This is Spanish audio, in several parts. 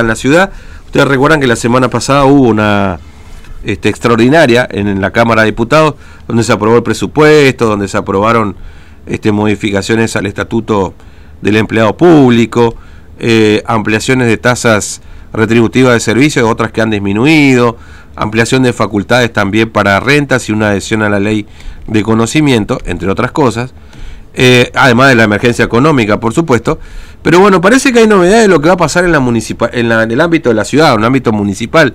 en la ciudad. Ustedes recuerdan que la semana pasada hubo una este, extraordinaria en, la Cámara de Diputados, donde se aprobó el presupuesto, donde se aprobaron este, modificaciones al estatuto del empleado público, eh, ampliaciones de tasas retributivas de servicios, otras que han disminuido, ampliación de facultades también para rentas y una adhesión a la ley de conocimiento, entre otras cosas. Eh, además de la emergencia económica, por supuesto. Pero bueno, parece que hay novedades de lo que va a pasar en, la municipal, en, el ámbito de la ciudad, en el ámbito municipal,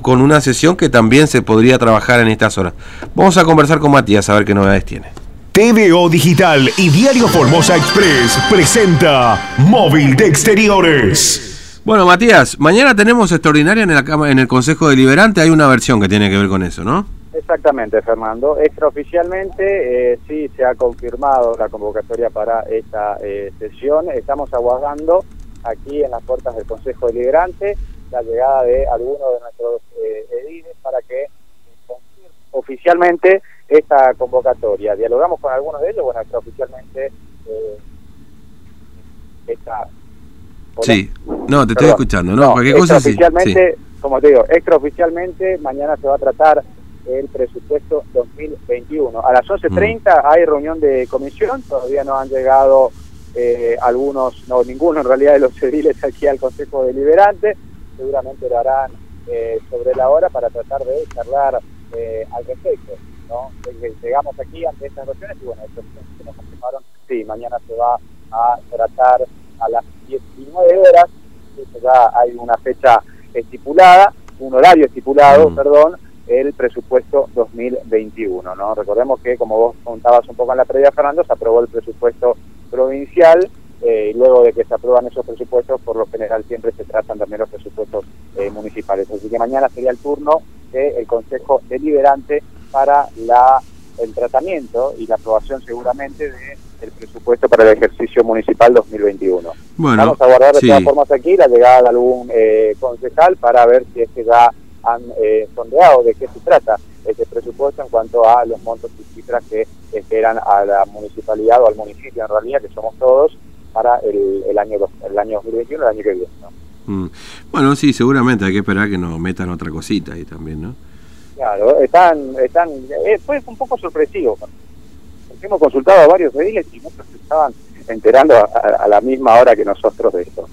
con una sesión que también se podría trabajar en estas horas. Vamos a conversar con Matías a ver qué novedades tiene. TVO Digital y Diario Formosa Express presenta Móvil de Exteriores. Bueno, Matías, mañana tenemos extraordinaria en, la, en el Consejo Deliberante. Hay una versión que tiene que ver con eso, ¿no? Exactamente, Fernando. Extraoficialmente eh, sí se ha confirmado la convocatoria para esta eh, sesión. Estamos aguardando aquí en las puertas del Consejo Deliberante la llegada de algunos de nuestros eh, ediles para que confirme oficialmente esta convocatoria. Dialogamos con algunos de ellos, bueno, extraoficialmente eh, esta... Sí, no, te estoy escuchando, ¿no? Cualquier cosa sí. como te digo, extraoficialmente mañana se va a tratar el presupuesto 2021. A las 11.30 mm. hay reunión de comisión, todavía no han llegado eh, algunos, no ninguno en realidad de los ediles aquí al Consejo Deliberante, seguramente lo harán eh, sobre la hora para tratar de charlar eh, al respecto. ¿no? Llegamos aquí ante estas reuniones y bueno, estos que nos confirmaron, sí, mañana se va a tratar a las 19 horas, ya hay una fecha estipulada, un horario estipulado, mm. perdón, el presupuesto 2021. ¿no? Recordemos que, como vos contabas un poco en la previa, Fernando, se aprobó el presupuesto provincial eh, y luego de que se aprueban esos presupuestos, por lo general siempre se tratan también los presupuestos eh, municipales. Así que mañana sería el turno del Consejo Deliberante para la el tratamiento y la aprobación seguramente de el presupuesto para el ejercicio municipal 2021. Bueno, Vamos a guardar de todas formas aquí la llegada de algún eh, concejal para ver si es que ya han eh, sondeado de qué se trata ese presupuesto en cuanto a los montos y cifras que esperan a la municipalidad o al municipio en realidad, que somos todos, para el, el año el año 2021, el año que viene. Mm. Bueno, sí, seguramente hay que esperar que nos metan otra cosita ahí también, ¿no? Claro, están, están, eh, fue un poco sorpresivo, porque hemos consultado a varios ediles y muchos estaban enterando a, la misma hora que nosotros de esto.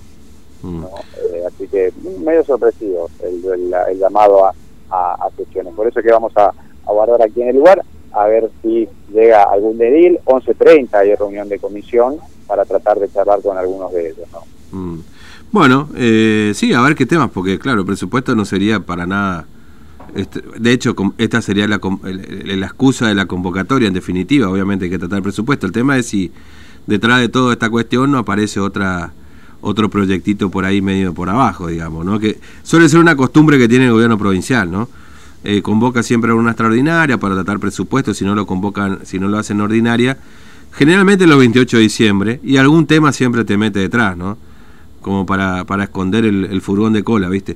Mm. Eh, así que medio sorpresivo el, el, llamado a, a, sesiones. Por eso que vamos a, guardar aquí en el lugar, a ver si llega algún dedil. 11.30 hay reunión de comisión para tratar de charlar con algunos de ellos. ¿no? Mm. Bueno, eh, sí, a ver qué temas, porque claro, el presupuesto no sería para nada... Este, de hecho, esta sería la, la excusa de la convocatoria, en definitiva, obviamente hay que tratar el presupuesto. El tema es si detrás de toda esta cuestión no aparece otra otro proyectito por ahí medio por abajo, digamos, ¿no? Que suele ser una costumbre que tiene el gobierno provincial, ¿no? Eh, convoca siempre a una extraordinaria para tratar presupuestos, si no lo convocan, si no lo hacen ordinaria, generalmente los 28 de diciembre, y algún tema siempre te mete detrás, ¿no? Como para, para esconder el, furgón de cola, ¿viste?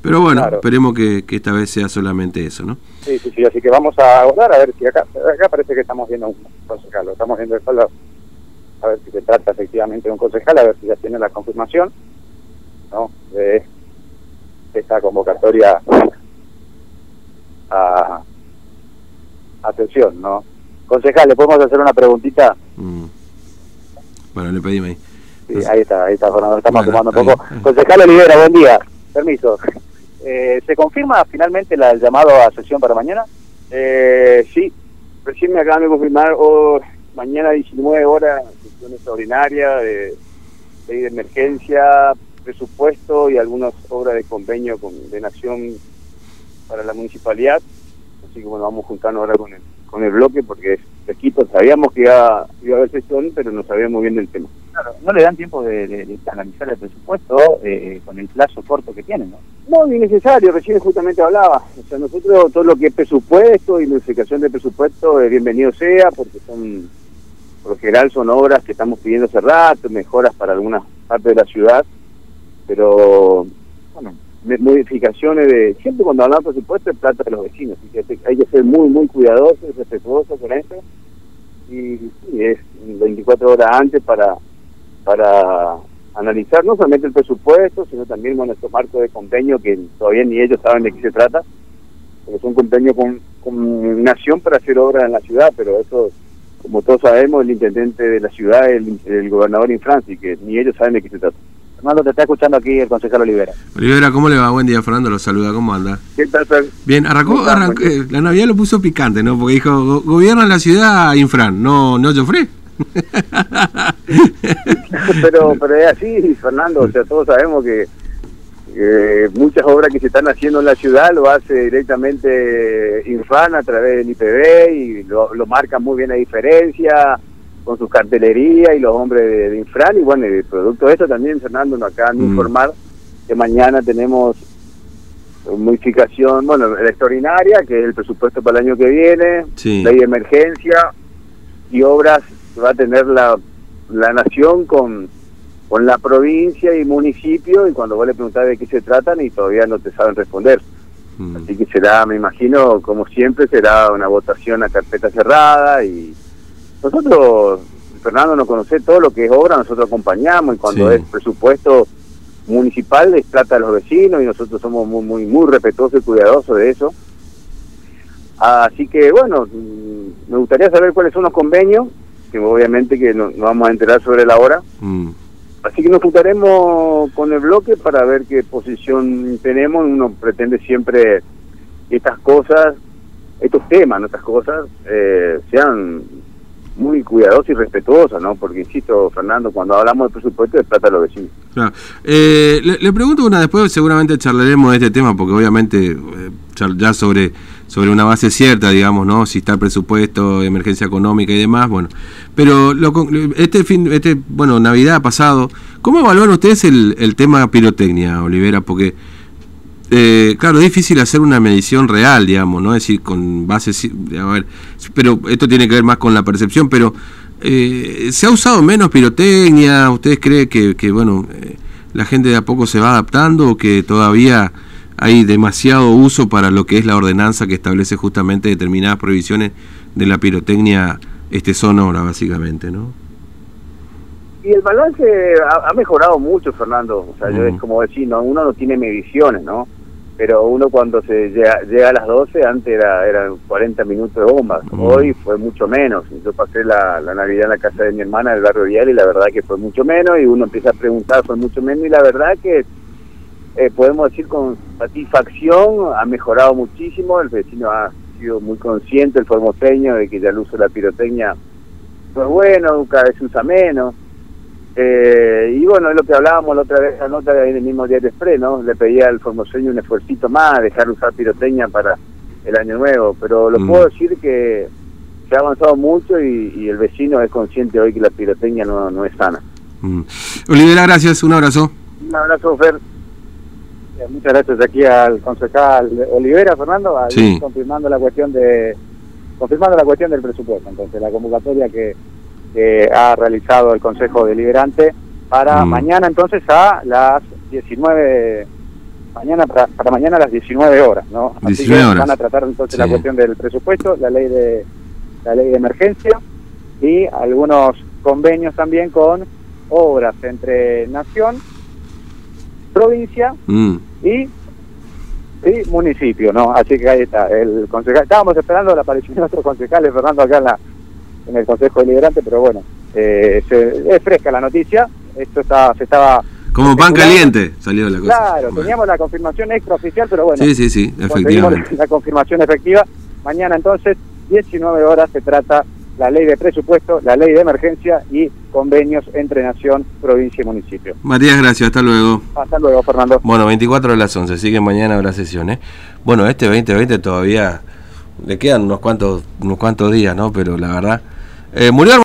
Pero bueno, esperemos que, esta vez sea solamente eso, ¿no? Sí, sí, sí, así que vamos a hablar a ver si acá, acá parece que estamos viendo un concejal, estamos viendo el a ver si se trata efectivamente de un concejal, a ver si ya tiene la confirmación ¿no? de esta convocatoria a atención, ¿no? Concejal, ¿le podemos hacer una preguntita? Mm. Bueno, le pedimos ahí. Sí, ahí está, ahí está, Fernando, estamos tomando un poco. Concejal Olivera, buen día, permiso. Eh, ¿Se confirma finalmente la, el llamado a sesión para mañana? Eh, sí, recién me acaban de confirmar, o mañana 19 horas, extraordinaria de ley de emergencia, presupuesto y algunas obras de convenio con, de Nación para la municipalidad. Así que bueno, vamos juntando ahora con el, con el bloque porque es fresquito. Sabíamos que iba, iba a haber sesión, pero no sabíamos bien del tema. Claro, no le dan tiempo de, analizar el presupuesto eh, con el plazo corto que tienen, ¿no? No, ni necesario, recién justamente hablaba. O sea, nosotros todo lo que es presupuesto y modificación de presupuesto, eh, bienvenido sea, porque son por lo general son obras que estamos pidiendo hace rato, mejoras para algunas partes de la ciudad, pero bueno, modificaciones de, siempre cuando hablamos presupuesto es plata de los vecinos, hay que ser muy, muy cuidadosos, respetuosos con eso, y, es 24 horas antes para para analizar no solamente el presupuesto, sino también bueno, estos marcos de convenio que todavía ni ellos saben de qué se trata, porque es un convenio con, con Nación para hacer obras en la ciudad, pero eso, como todos sabemos, el intendente de la ciudad es el, el gobernador Infran, y que ni ellos saben de qué se trata. Fernando, te está escuchando aquí el concejal Olivera. Olivera, ¿cómo le va? Buen día, Fernando, lo saluda, ¿cómo anda? ¿Qué tal, Fer? Bien, arrancó, ¿Cómo estás, arrancó- eh, la Navidad lo puso picante, ¿no? Porque dijo, "Go- gobierna la ciudad Infran, no, no Joffre. pero pero es así, Fernando, o sea, todos sabemos que que muchas obras que se están haciendo en la ciudad lo hace directamente Infran a través del IPB y lo, lo marca muy bien la diferencia con su cartelería y los hombres de, de Infran y bueno, y producto de eso también, Fernando, nos acaban de Mm. informar que mañana tenemos modificación, bueno, la extraordinaria, que es el presupuesto para el año que viene, Sí. ley de emergencia y obras que va a tener la, la nación con, con la provincia y municipio y cuando vos le preguntás de qué se tratan y todavía no te saben responder. Mm. Así que será, me imagino, como siempre, será una votación a carpeta cerrada y nosotros, Fernando nos conoce todo lo que es obra, nosotros acompañamos y cuando Sí. es presupuesto municipal es plata a los vecinos y nosotros somos muy, muy, muy respetuosos y cuidadosos de eso. Así que bueno, mm, me gustaría saber cuáles son los convenios, que obviamente que no- nos vamos a enterar sobre la hora. Mm. Así que nos juntaremos con el bloque para ver qué posición tenemos. Uno pretende siempre que estas cosas, estos temas, ¿no? estas cosas, eh, sean muy cuidadosas y respetuosas, ¿no? Porque, insisto, Fernando, cuando hablamos de presupuesto, es plata a los vecinos. Claro. Eh, le, le pregunto una, después seguramente charlaremos de este tema, porque obviamente eh, ya sobre, sobre una base cierta, digamos, ¿no? Si está el presupuesto, emergencia económica y demás, bueno. Pero lo este fin, este, bueno, Navidad pasado, ¿cómo evalúan ustedes el, el tema pirotecnia, Olivera? Porque, eh, claro, es difícil hacer una medición real, digamos, ¿no? Es decir, con bases, a ver, pero esto tiene que ver más con la percepción, pero eh, ¿se ha usado menos pirotecnia? ¿Ustedes creen que, que, bueno, eh, la gente de a poco se va adaptando o que todavía hay demasiado uso para lo que es la ordenanza que establece justamente determinadas prohibiciones de la pirotecnia este sonora, básicamente, ¿no? Y el balance ha, ha mejorado mucho, Fernando. O sea, yo es como decir, ¿no? uno no tiene mediciones, ¿no? Pero uno cuando se llega, llega a las 12, antes era eran 40 minutos de bombas. Hoy fue mucho menos. Yo pasé la, la Navidad en la casa de mi hermana del barrio Vial y la verdad que fue mucho menos. Y uno empieza a preguntar, fue mucho menos. Y la verdad que eh, podemos decir con satisfacción, ha mejorado muchísimo. El vecino ha sido muy consciente, el formoseño, de que ya el uso de la pirotecnia no es bueno, cada vez se usa menos. Eh, y bueno, es lo que hablábamos la otra vez, la nota de ahí del mismo Diario Express, ¿no? Le pedía al formoseño un esfuercito más, dejar de usar pirotecnia para el año nuevo. Pero lo Mm. puedo decir que se ha avanzado mucho y, y el vecino es consciente hoy que la pirotecnia no, no es sana. Mm. Olivera, gracias, un abrazo. Un abrazo, Fer. Eh, Muchas gracias aquí al concejal Olivera, Fernando, ahí Sí. confirmando la cuestión de confirmando la cuestión del presupuesto. Entonces, la convocatoria que, que ha realizado el Consejo Deliberante para Mm. mañana, entonces, a las 19 mañana para, para mañana a las 19 horas, ¿no? Así 19 que horas. van a tratar entonces Sí. la cuestión del presupuesto, la ley de la ley de emergencia y algunos convenios también con obras entre nación, provincia Mm. y, y municipio, ¿no? Así que ahí está. El concejal, estábamos esperando la aparición de otros concejales, Fernando, acá en, la, en el Consejo Deliberante, pero bueno, eh, se- es fresca la noticia. Esto está, se estaba. Como pan caliente salió la cosa. Claro, Bueno. teníamos la confirmación extraoficial, pero bueno, Sí, sí, sí, efectivamente. la confirmación efectiva. Mañana entonces, 19 horas, se trata la ley de presupuesto, la ley de emergencia y convenios entre nación, provincia y municipio. Matías, gracias, hasta luego. Hasta luego, Fernando. Bueno, 24 de las 11, así que mañana habrá sesiones. Bueno, este 2020 todavía le quedan unos cuantos, unos cuantos días, ¿no? Pero la verdad... Eh, murió